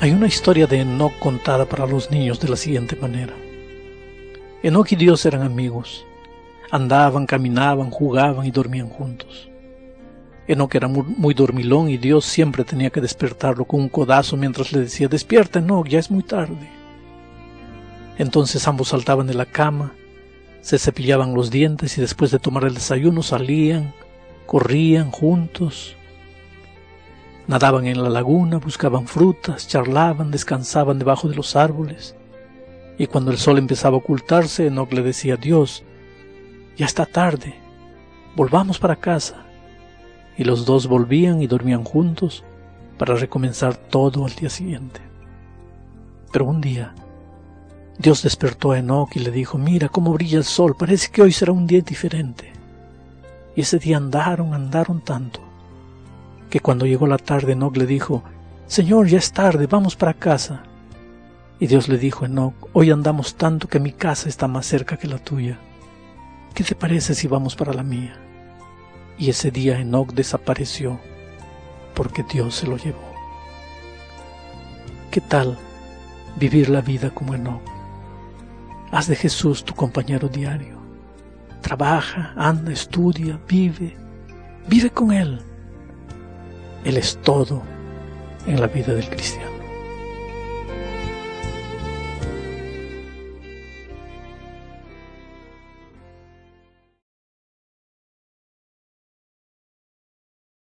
Hay una historia de Enoch contada para los niños de la siguiente manera. Enoch y Dios eran amigos. Andaban, caminaban, jugaban y dormían juntos. Enoch era muy, dormilón y Dios siempre tenía que despertarlo con un codazo mientras le decía, despierta Enoch, ya es muy tarde. Entonces ambos saltaban de la cama, se cepillaban los dientes y después de tomar el desayuno salían, corrían juntos, Nadaban en la laguna, buscaban frutas, charlaban, descansaban debajo de los árboles. Y cuando el sol empezaba a ocultarse, Enoch le decía, Dios, ya está tarde, volvamos para casa. Y los dos volvían y dormían juntos para recomenzar todo al día siguiente. Pero un día, Dios despertó a Enoch y le dijo, mira cómo brilla el sol, parece que hoy será un día diferente. Y ese día andaron, andaron tanto, que cuando llegó la tarde Enoch le dijo, Señor, ya es tarde, vamos para casa. Y Dios le dijo, Enoch, hoy andamos tanto que mi casa está más cerca que la tuya. ¿Qué te parece si vamos para la mía? Y ese día Enoch desapareció porque Dios se lo llevó. ¿Qué tal vivir la vida como Enoch? Haz de Jesús tu compañero diario. Trabaja, anda, estudia, vive. Vive con Él. Él es todo en la vida del cristiano.